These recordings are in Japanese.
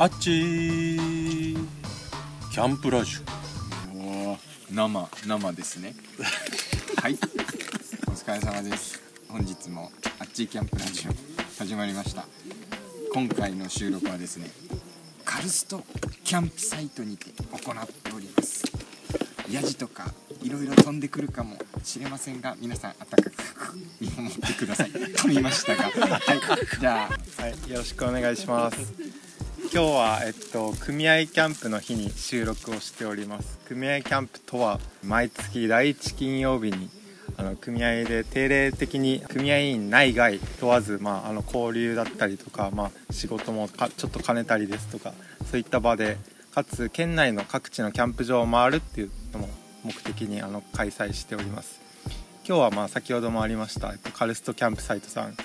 あっち。ーキャンプラジおー生生ですね。はい。お疲れ様です。本日もあっちキャンプラジオ始まりました。今回の収録はですねカルストキャンプサイトにて行っております。ヤジとかいろいろ飛んでくるかもしれませんが皆さん温かく見守ってください。噛みましたが。はい。じゃあ。はい、よろしくお願いします。今日は、えっと、組合キャンプの日に収録をしております。組合キャンプとは、毎月第1金曜日に、あの、組合で定例的に、組合員内外問わず、まあ、あの、交流だったりとか、まあ、仕事もかちょっと兼ねたりですとか、そういった場で、かつ、県内の各地のキャンプ場を回るっていうのも目的に、あの、開催しております。今日はまあ先ほどもありました、えっと、カルストキャンプサイトさん、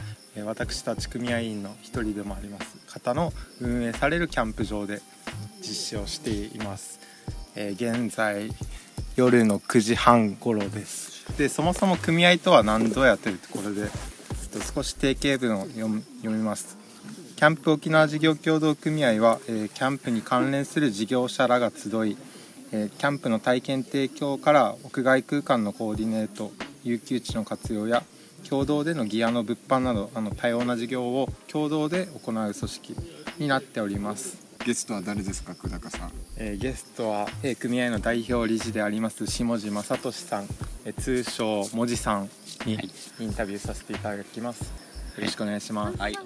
私たち組合員の一人でもあります方の運営されるキャンプ場で実施をしています、え現在夜の9時半頃です。でそもそも組合とは何ぞやというところで、少し定型文を読みます。キャンプ沖縄事業協同組合は、えキャンプに関連する事業者らが集い、えキャンプの体験提供から屋外空間のコーディネート有給地の活用や共同でのギアの物販などあの多様な事業を共同で行う組織になっております、ゲストは誰ですか久高さん？えーゲストは、えー組合の代表理事であります下地正俊さん、えー通称もじさんにはい。インタビューさせていただきます。よろしくお願いします。はい。は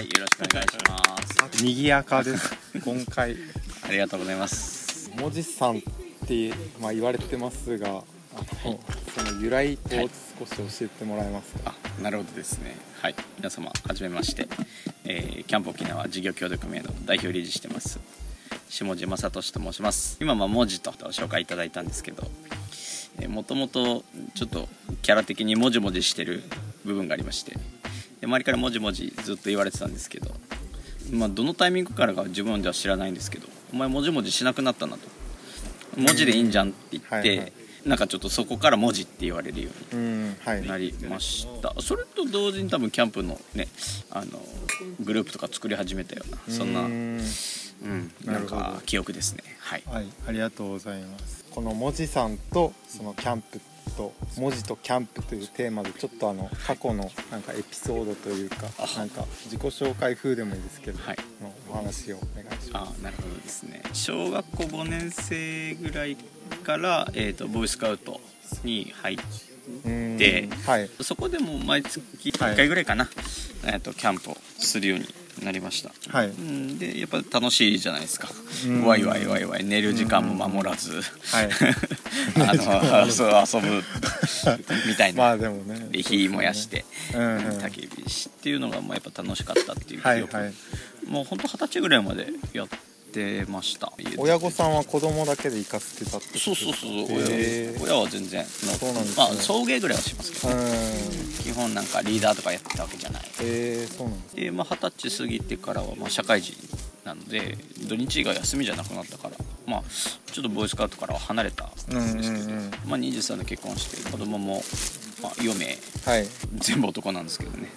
い、よろしくお願いします。賑やかです。今回。ありがとうございます。もじさんって、まあ、言われてますがあのその由来をはい少し教えてもらえますか、あ、なるほどですね。はい、皆様はじめまして。えーキャンプ沖縄事業協同組合の代表理事してます。下地正俊と申します。今まあ文字と紹介いただいたんですけど、えー、もともとちょっとキャラ的にもじもじしてる部分がありまして、で周りからもじもじずっと言われてたんですけど、まあどのタイミングからか自分では知らないんですけど、お前もじもじしなくなったなと。文字でいいんじゃんって言って、はいはいなんかちょっとそこから文字って言われるようになりました。それと同時に多分キャンプのねあのグループとか作り始めたようなそんなううんんなんか記憶ですね。はい。はい、ありがとうございます。この文字さんとそのキャンプと文字とキャンプというテーマでちょっとあの過去のなんかエピソードというかあなんか自己紹介風でもいいですけど、はい。のお話をお願いしまあなるほどですね。小学校5年生ぐらいから、えー、とボーイスカウトに入ってはい。そこでも毎月1回ぐらいかな、えー、とキャンプをするようになりました。はい。うんでやっぱ楽しいじゃないですか。うん。ワイワイワイワイ。寝る時間も守らず。はい。あのそう遊ぶみたいな、まあでもね。で火燃やして、うんうん。焚き火しっていうのがまあやっぱ楽しかったっていう記憶、はいはい。もうほんと二十歳ぐらいまでやってました。親御さんは子供だけで行かせてたってそうそうそう親親は全然。そうなんですね。まあ送迎ぐらいはしますけど、うん。基本なんかリーダーとかやってたわけじゃない。えー、そうなんです。でまあ二十歳過ぎてからはまあ社会人なので土日が休みじゃなくなったからまあちょっとボーイスカウトからは離れたんうんですけど、うんうん。まあ23で結婚して子供もまあ4名はい。全部男なんですけどね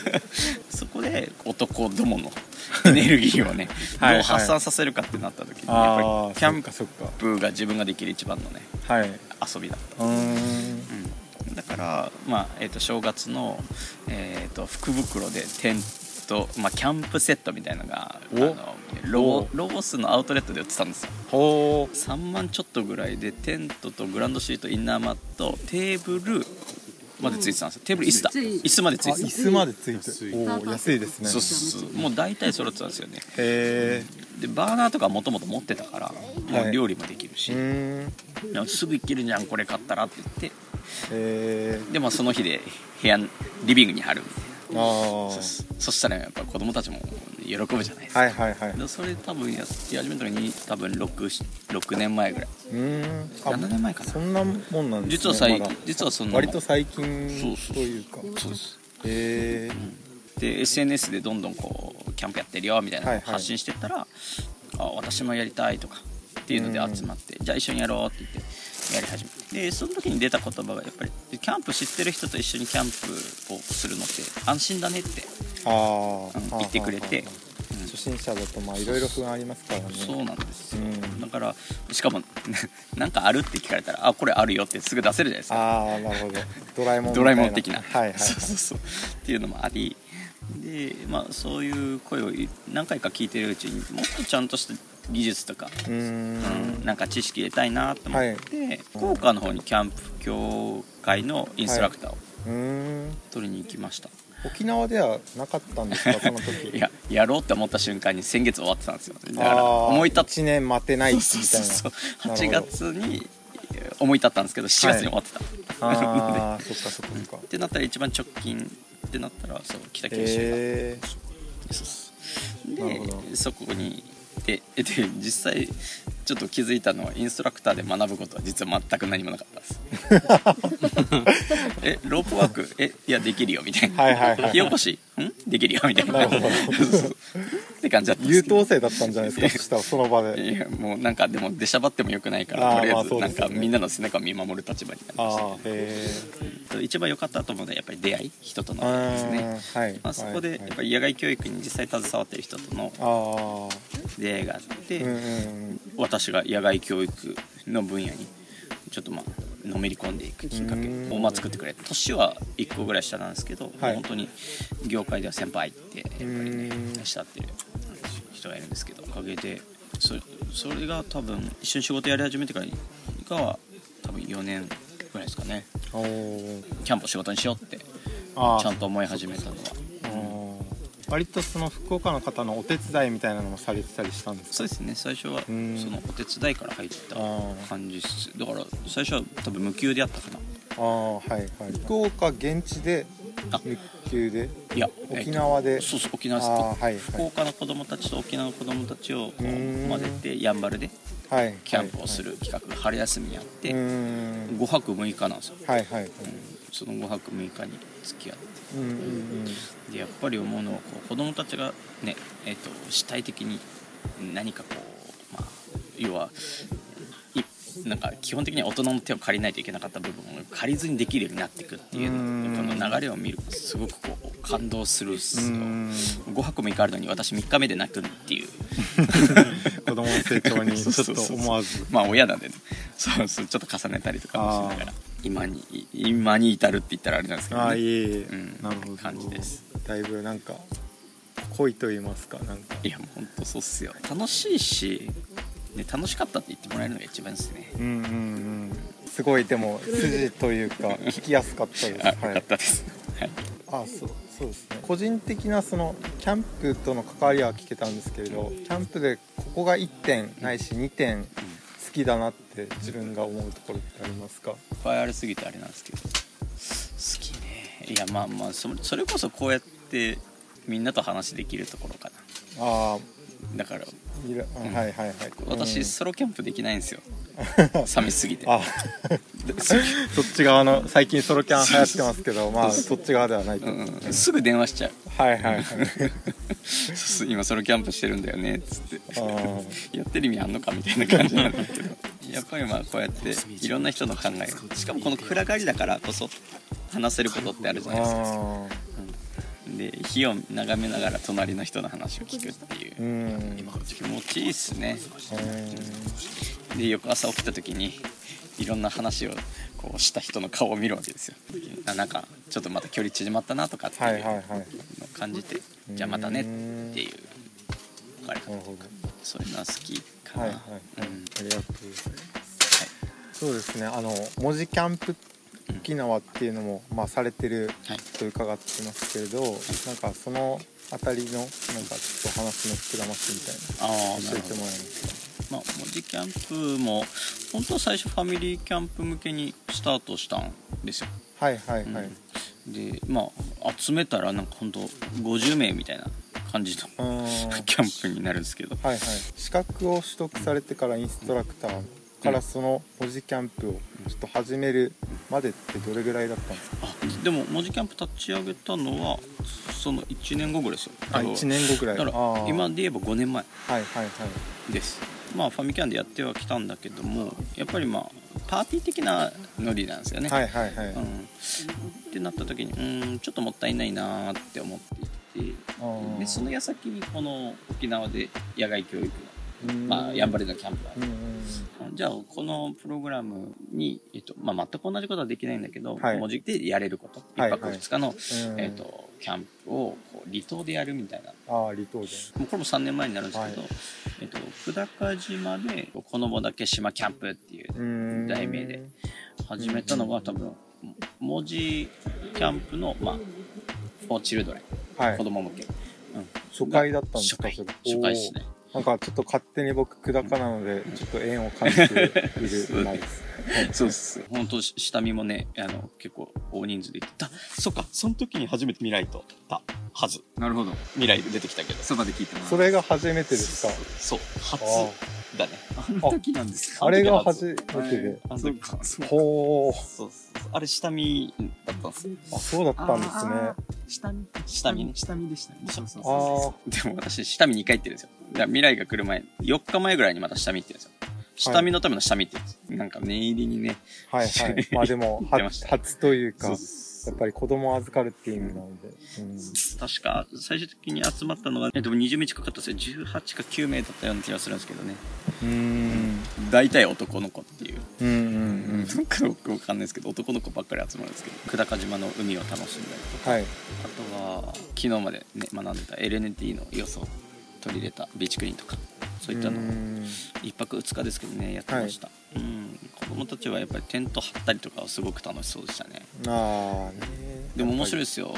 そこで男どもの エネルギーをねはいどう発散させるかってなった時にやっぱりキャンそっかそっか。プが自分ができる一番のねはい。遊びだった、うーん。うん、だから、まあえー、と正月の、えー、と福袋でテント、まあ、キャンプセットみたいのがあおのロロースのアウトレットで売ってたんですよほう。3万ちょっとぐらいでテントとグランドシートインナーマットテーブルまでついてたんですよ。テーブル椅子だ。椅子までつあ、いてた。椅子。までついて。おお、安いですね。そうそうそう。もう大体揃ってたんですよね。へでバーナーとかもともと持ってたからもう料理もできるし、え。うーん。でもすぐ行けるじゃんこれ買ったらって言って。えでまあその日で部屋リビングに貼るみたいな。ー、あそそしたらやっぱ子供たちも喜ぶじゃないですあ。か、はいはいはい。それ多分やって始めたのに多分 6, 6年前ぐらいーん。あ7年前かなそんなもんなんですね。実は最まだ実はその割と最近そうというか。そうですへえ。で SNS でどんどんこうキャンプやってるよみたいな発信してったら、あ私もやりたいとかっていうので集まって、じゃあ一緒にやろうって言ってやり始めてでその時に出た言葉がやっぱりキャンプ知ってる人と一緒にキャンプをするのって安心だねってああうん言ってくれて、うんそ心者だとまあいろいろ不安ありますからね。そうなんですよ、うん。だからしかも なんかあるって聞かれたらあこれあるよってすぐ出せるじゃないですか。ああなるほど。ドラえもんドいラえもん的な、はいはいはい。そうそうそう。っていうのもあり。でまあそういう声を何回か聞いてるうちにもっとちゃんとした技術とか、うーん。うんなんか知識入れたいなと思って、福岡の方にキャンプ協会のインストラクターを取りに行きました、沖縄ではなかったんですか その時。いややろうって思った瞬間に先月終わってたんですよ。だから思い立って1年待てないみたいな。そうそうそう8なるほど月に思い立ったんですけど7月に終わってた、ああ そっかそっかそっか。ってなったら一番直近ってなったらそう北九州が、へえそう。そうなるほど。でそこにでで実際ちょっと気づいたのはインストラクターで学ぶことは実は全く何もなかったです。えロープワーク？えいやできるよみたいな。はいはいはい火起こし？ん？できるよみたいな。なるほど。そうって感じだったんで優等生だったんじゃないですか そしたらその場で。いやもうなんかでも出しゃばってもよくないからとりあまあえずなんかみんなの背中を見守る立場になりました一番良かったと思うのはやっぱり出会い人との出会いですね。はい。まあ、そこではいやっぱり野外教育に実際携わってる人とのあ出会いがあって、私が野外教育の分野にちょっとまあのめり込んでいくきっかけうん。をまあ作ってくれた年は1個ぐらい下なんですけど、はい。本当に業界では先輩ってやっぱりねうん。慕ってる人がいるんですけどおかげで。そそれが多分一緒に仕事やり始めてからがは多分4年ぐらいですかね。キャンプを仕事にしようってちゃんと思い始めたのは。割とその福岡の方のお手伝いみたいなのもされてたりしたんですか？そうですね。最初はそうん。のお手伝いから入った感じっす。だから最初は多分無給でやったかな。ああはいはい。福岡現地であ日給で？いや沖縄で？えっとそうそう沖縄です。はい福岡の子供たちと沖縄の子供たちを混ぜてやん。ばるではい。キャンプをする企画が春休みにあってうーん。5泊6日なんですよ。はいはいはい。その5泊6日に付き合って。うんうんうん。でやっぱり思うのはこう子供たちがねえっと主体的に何かこうまあ要はいなんか基本的には大人の手を借りないといけなかった部分を借りずにできるようになっていくっていううん。この流れを見るとすごくこう感動するっすよ。うん。5泊6日あるのに私3日目で泣くっていう。子供の成長に ちょっと思わず。まあ親なんでね。そうそうちょっと重ねたりとかもしながら今に今に至るって言ったらあれなんですけど、ね、ああいえいえ、うんなるほど。感じです。だいぶなんか濃いと言いますかなんか。いやもう本当そうっすよ。楽しいし、ね、楽しかったって言ってもらえるのが一番ですね。うんうんうん。すごいでも筋というか 聞きやすかったです。はい。ったです、はい、あそうそうですね。個人的なそのキャンプとの関わりは聞けたんですけれどキャンプでここが1点ないし2点好きだなって自分が思うところってありますか？いっぱいありすぎてあれなんですけど。好きね。いやまあまあそそれこそこうやってみんなと話できるところかな。ああだから。いる。あはいはいはい。私、うん。ソロキャンプできないんですよ。寂しすぎて。あ。そっち側の最近ソロキャン流行ってますけどまあそっち側ではないと。うんうん、すぐ電話しちゃう。はいはいはい。今ソロキャンプしてるんだよねっつって。やってる意味あんのかみたいな感じなんですけど。やっぱりまあこうやっていろんな人の考え。をしかもこの暗がりだからこそ話せることってあるじゃないですか。あで火を眺めながら隣の人の話を聞くっていう。気持ちいいっすね。うん。で翌朝起きた時にいろんな話をこうした人の顔を見るわけですよ。あなんかちょっとまた距離縮まったなとかっていうのはいはいはい。を感じてじゃあまたねっていう別れ方なるほど。そういうのは好きかな、はいはい。うん。ありがとうございます。そうですね。あの文字キャンプ沖縄っていうのも、まあ、されてるはい。と伺ってますけれど、なんかそのあたりのなんかちょっと話の膨らましみたいあな教えてもらえますか？まあ文字キャンプも本当は最初ファミリーキャンプ向けにスタートしたんですよ。はいはいはい、でまあ集めたらなんか本当50名みたいな感じの キャンプになるんですけど。はいはい。資格を取得されてからインストラクターからその文字キャンプをちょっと始めるまでってどれぐらいだったんですか？あでも文字キャンプ立ち上げたのはその1年後ぐらいですよ。あ1年後ぐらい。だから今で言えば5年前。はいはいはい。です。まあファミキャンでやってはきたんだけどもやっぱりまあパーティー的なノリなんですよね、はいはいはい、うん、ってなった時にうんちょっともったいないなーって思っていて。うんでその矢先にこの沖縄で野外教育の、うん。まあ、やんばるのキャンプがある。うんうんじゃあこのプログラムに、えっとまあ、全く同じことはできないんだけど、はい。文字でやれること。はい1泊2日の、うん。えっとキャンプをこう離島でやるみたいな。ああ離島で。もうこれも3年前になるんですけど、はい。えっと、久高島でこのぼだけ島キャンプっていううん。題名で始めたのが多分文字キャンプの、まあ、フォーチルドレン、はい。子供向け、うん、初回だったんですか？初回。初回ですねなんかちょっと勝手に僕久高なので ちょっと縁を感じている今です。そうっす。本当下見もねあの結構大人数で行ってた。そっか。その時に初めて未来とたはず。なるほど。未来で出てきたけど。そばで聞いてますそれが初めてですか？そう。初だね。あ。の時なんですか？あれが初めてで。あそうか。ほうそうそうそうあれ下見だったんです。よあそうだったんですね。下見。下見ね下見でしたね。そうそうあそう。あでも私下見2回行ってるんですよ。だから未来が来る前4日前ぐらいにまた下見行ってるんですよ。下見のための下見って言うんですなんか念入りにね。はいはい。まあでも初初というか。そうやっぱり子供を預かるっていう意味なので、うん。確か最終的に集まったのが、えっと、20名近かったですよ。18か9名だったような気がするんですけどね。うーん。大体男の子っていう。うんうんなんかよくわかんないですけど男の子ばっかり集まるんですけど久高島の海を楽しんだりとか。はい。あとは昨日までね学んでた LNT の要素を取り入れたビーチクリーンとかそういったのをうん。1泊2日ですけどねやってました、うん。子供たちはやっぱりテント張ったりとかはすごく楽しそうでしたね。ああねでも面白いいですよ。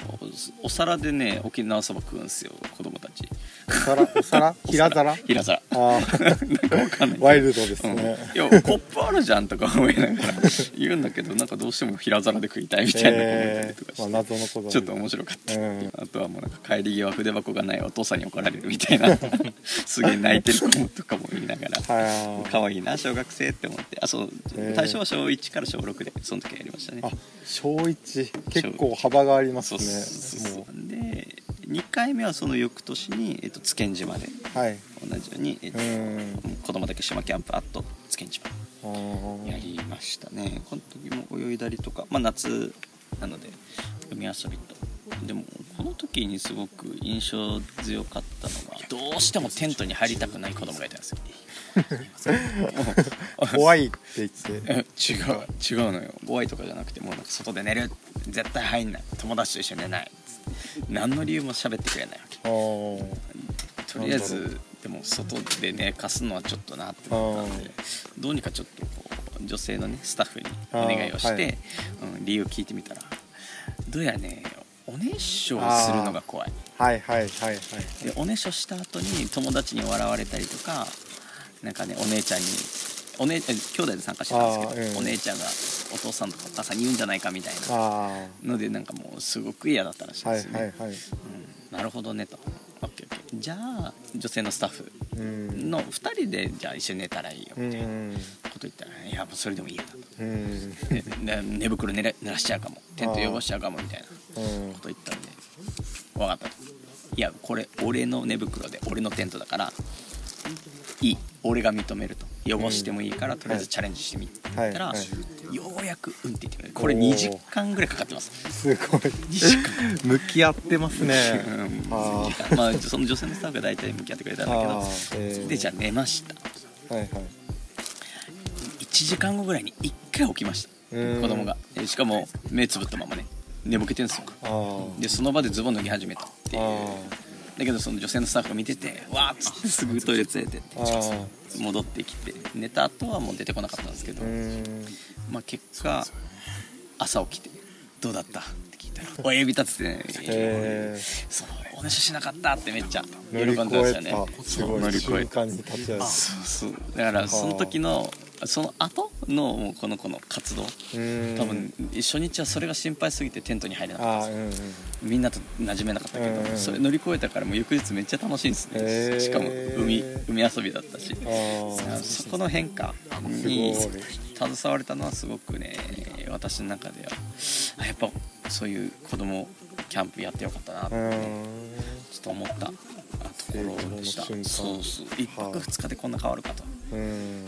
お皿でね沖縄そば食うんですよ子供たち。お皿お皿？平皿？平皿。ああなんかわかんない。ワイルドですうん、いね、やコップあるじゃんとか思いながら言うんだけどなんかどうしても平皿で食いたいみたいな子もいたりとかして、まあ、謎のことちょっと面白かった、うん。あとはもうなんか帰り際筆箱がないお父さんに怒られるみたいな。すげえ泣いてる子とかもいながら。は可愛いな小学生って思って。あそう。へー。最初は小1から小6でその時やりましたね。あ小一。結構幅がありますそうそうそうねそう。で2回目はその翌年に、えっと、津堅島ではい。同じように、えっとうん。子供だけ島キャンプあと津堅島やりましたね。この時も泳いだりとかまあ夏なので海遊びと。でもこの時にすごく印象強かったのがどうしてもテントに入りたくない子供がいたんですよ。怖いって言って。え 違う違うのよ。怖いとかじゃなくてもうなんか外で寝る絶対入んない。友達と一緒に寝ない。何の理由も喋ってくれないわけ。とりあえずでも外で寝かすのはちょっとなって思ったんでどうにかちょっとこう女性のねスタッフにお願いをして、はい。うん、理由を聞いてみたらどうやらねお熱唱をするのが怖い。はいはいはいはい。でお熱唱した後に友達に笑われたりとかなんかねお姉ちゃんにお姉え兄弟で参加してたんですけど、うん。お姉ちゃんがお父さんとかお母さんに言うんじゃないかみたいなあのでなんかもうすごく嫌だったらしいですよね、うん、なるほどねと。オッケーオッケー。じゃあ女性のスタッフうん。の2人でじゃあ一緒に寝たらいいようみたいなんこと言ったら「いやもうそれでもいいよ」と。寝袋寝れ濡らしちゃうかも。テント汚しちゃうかもみたいなうん。こと言ったんで「分かった」と「いやこれ俺の寝袋で俺のテントだからいい。俺が認める」と「汚してもいいからとりあえずチャレンジしてみ」たら、はい。はようやく「うん」って言ってくれる。これおー2時間ぐらいかかってます。すごい。2時間向き合ってますね。うん。あー。2時間まあその女性のスタッフが大体向き合ってくれたんだけどえー。でじゃあ寝ました。はいはい。1時間後ぐらいに1回起きました。うん。子供が。でしかも目つぶったままね寝ぼけてるんですよ。でその場でズボン脱ぎ始めたっていう。あだけどその女性のスタッフが見ててわーっつってすぐトイレ連れてって戻ってきて寝た後はもう出てこなかったんですけど、まあ、結果朝起きて「どうだった?」って聞いたら 親指立ててねへそのおねしょしなかったってめっちゃ喜んでましたね。たすごい乗り越え瞬間に立ち会うそうそう。だからその時のその後のこの子の活動うん。多分初日はそれが心配すぎてテントに入れなかったんうんみんなと馴染めなかったけど、うんそれ乗り越えたからもう翌日めっちゃ楽しいんですね、しかも海海遊びだったし。そこの変化に携われたのはすごくね。私の中ではあやっぱそういう子供キャンプやってよかったなとうん。ちょっと思ったところでした。そうそう。1泊はい2日でこんな変わるかと。うん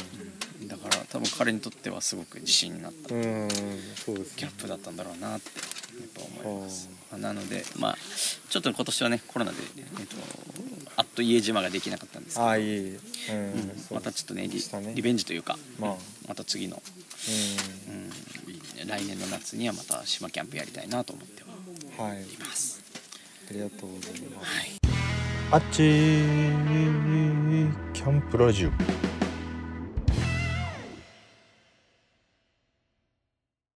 だから多分彼にとってはすごく自信になった。うんそうですギャップだったんだろうなってやっぱ思います。あー。なのでまあちょっと今年はねコロナで、えっと、あっと家島ができなかったんですけど。ああいいうん、またちょっとねリリベンジというか、まあ。また次の、ううん、来年の夏にはまた島キャンプやりたいなと思ってはいいます。ありがとうございます。はい。あっちキャンプラジオ